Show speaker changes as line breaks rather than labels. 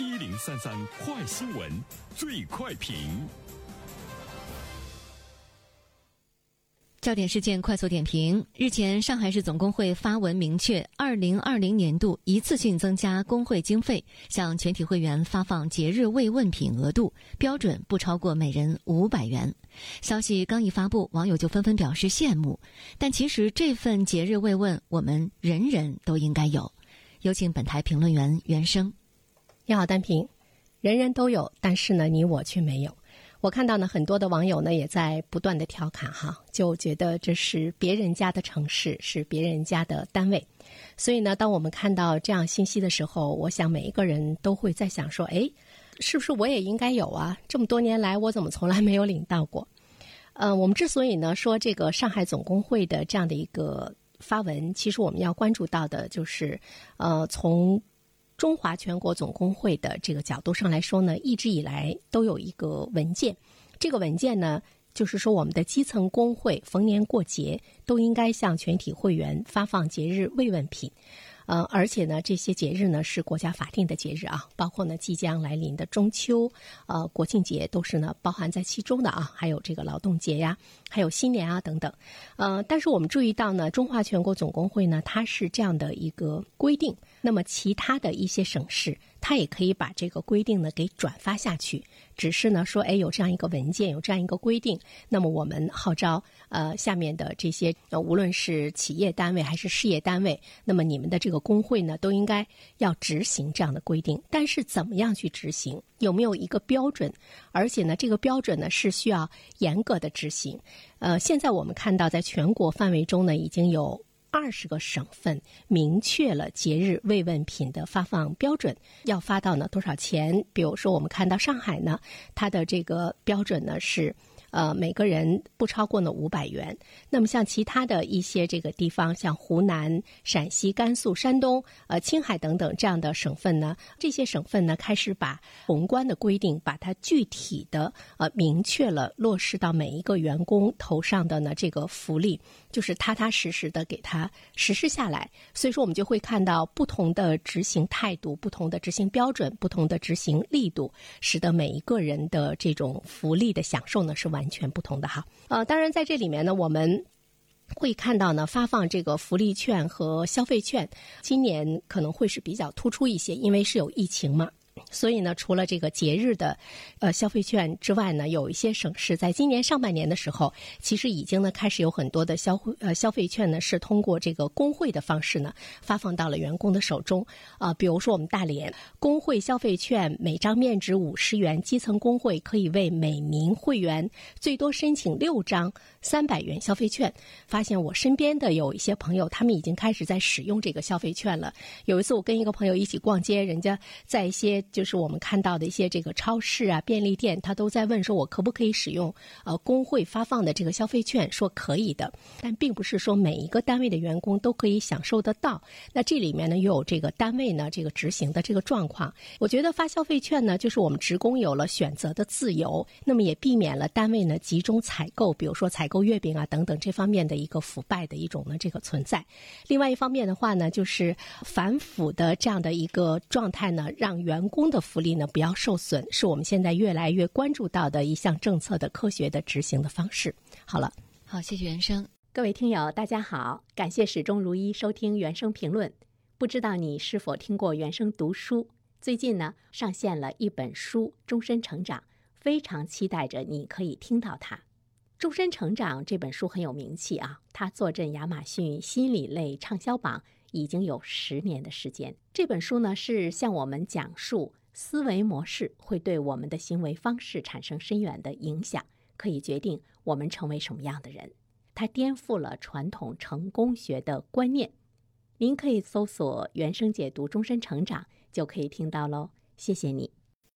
一零三三快新闻，最快评。
焦点事件快速点评：日前，上海市总工会发文明确，二零二零年度一次性增加工会经费，向全体会员发放节日慰问品额度标准不超过每人五百元。消息刚一发布，网友就纷纷表示羡慕。但其实这份节日慰问，我们人人都应该有。有请本台评论员袁生。
你好，单平，人人都有，但是呢，你我却没有。我看到呢，很多的网友呢也在不断的调侃哈，就觉得这是别人家的城市，是别人家的单位。所以呢，当我们看到这样信息的时候，我想每一个人都会在想说，哎，是不是我也应该有啊？这么多年来，我怎么从来没有领到过？呃，我们之所以呢说这个上海总工会的这样的一个发文，其实我们要关注到的就是，呃，从。中华全国总工会的这个角度上来说呢，一直以来都有一个文件，这个文件呢，就是说我们的基层工会逢年过节都应该向全体会员发放节日慰问品。呃，而且呢，这些节日呢是国家法定的节日啊，包括呢即将来临的中秋、呃国庆节都是呢包含在其中的啊，还有这个劳动节呀，还有新年啊等等。呃，但是我们注意到呢，中华全国总工会呢，它是这样的一个规定，那么其他的一些省市。它也可以把这个规定呢给转发下去，只是呢说，哎，有这样一个文件，有这样一个规定，那么我们号召呃下面的这些呃无论是企业单位还是事业单位，那么你们的这个工会呢都应该要执行这样的规定。但是怎么样去执行？有没有一个标准？而且呢，这个标准呢是需要严格的执行。呃，现在我们看到在全国范围中呢已经有。二十个省份明确了节日慰问品的发放标准，要发到呢多少钱？比如说，我们看到上海呢，它的这个标准呢是。呃，每个人不超过呢五百元。那么像其他的一些这个地方，像湖南、陕西、甘肃、山东、呃青海等等这样的省份呢，这些省份呢开始把宏观的规定，把它具体的呃明确了落实到每一个员工头上的呢这个福利，就是踏踏实实的给他实施下来。所以说，我们就会看到不同的执行态度、不同的执行标准、不同的执行力度，使得每一个人的这种福利的享受呢是完。完全不同的哈，呃，当然在这里面呢，我们会看到呢，发放这个福利券和消费券，今年可能会是比较突出一些，因为是有疫情嘛。所以呢，除了这个节日的，呃，消费券之外呢，有一些省市在今年上半年的时候，其实已经呢开始有很多的消费呃消费券呢是通过这个工会的方式呢发放到了员工的手中啊。比如说我们大连工会消费券每张面值五十元，基层工会可以为每名会员最多申请六张三百元消费券。发现我身边的有一些朋友，他们已经开始在使用这个消费券了。有一次我跟一个朋友一起逛街，人家在一些就是我们看到的一些这个超市啊、便利店，他都在问说，我可不可以使用呃工会发放的这个消费券？说可以的，但并不是说每一个单位的员工都可以享受得到。那这里面呢，又有这个单位呢这个执行的这个状况。我觉得发消费券呢，就是我们职工有了选择的自由，那么也避免了单位呢集中采购，比如说采购月饼啊等等这方面的一个腐败的一种呢这个存在。另外一方面的话呢，就是反腐的这样的一个状态呢，让员工。工的福利呢不要受损，是我们现在越来越关注到的一项政策的科学的执行的方式。好了，
好，谢谢原生，
各位听友，大家好，感谢始终如一收听原生评论。不知道你是否听过原生读书？最近呢上线了一本书《终身成长》，非常期待着你可以听到它。《终身成长》这本书很有名气啊，它坐镇亚马逊心理类畅销榜。已经有十年的时间。这本书呢，是向我们讲述思维模式会对我们的行为方式产生深远的影响，可以决定我们成为什么样的人。它颠覆了传统成功学的观念。您可以搜索“原生解读终身成长”，就可以听到喽。谢谢你。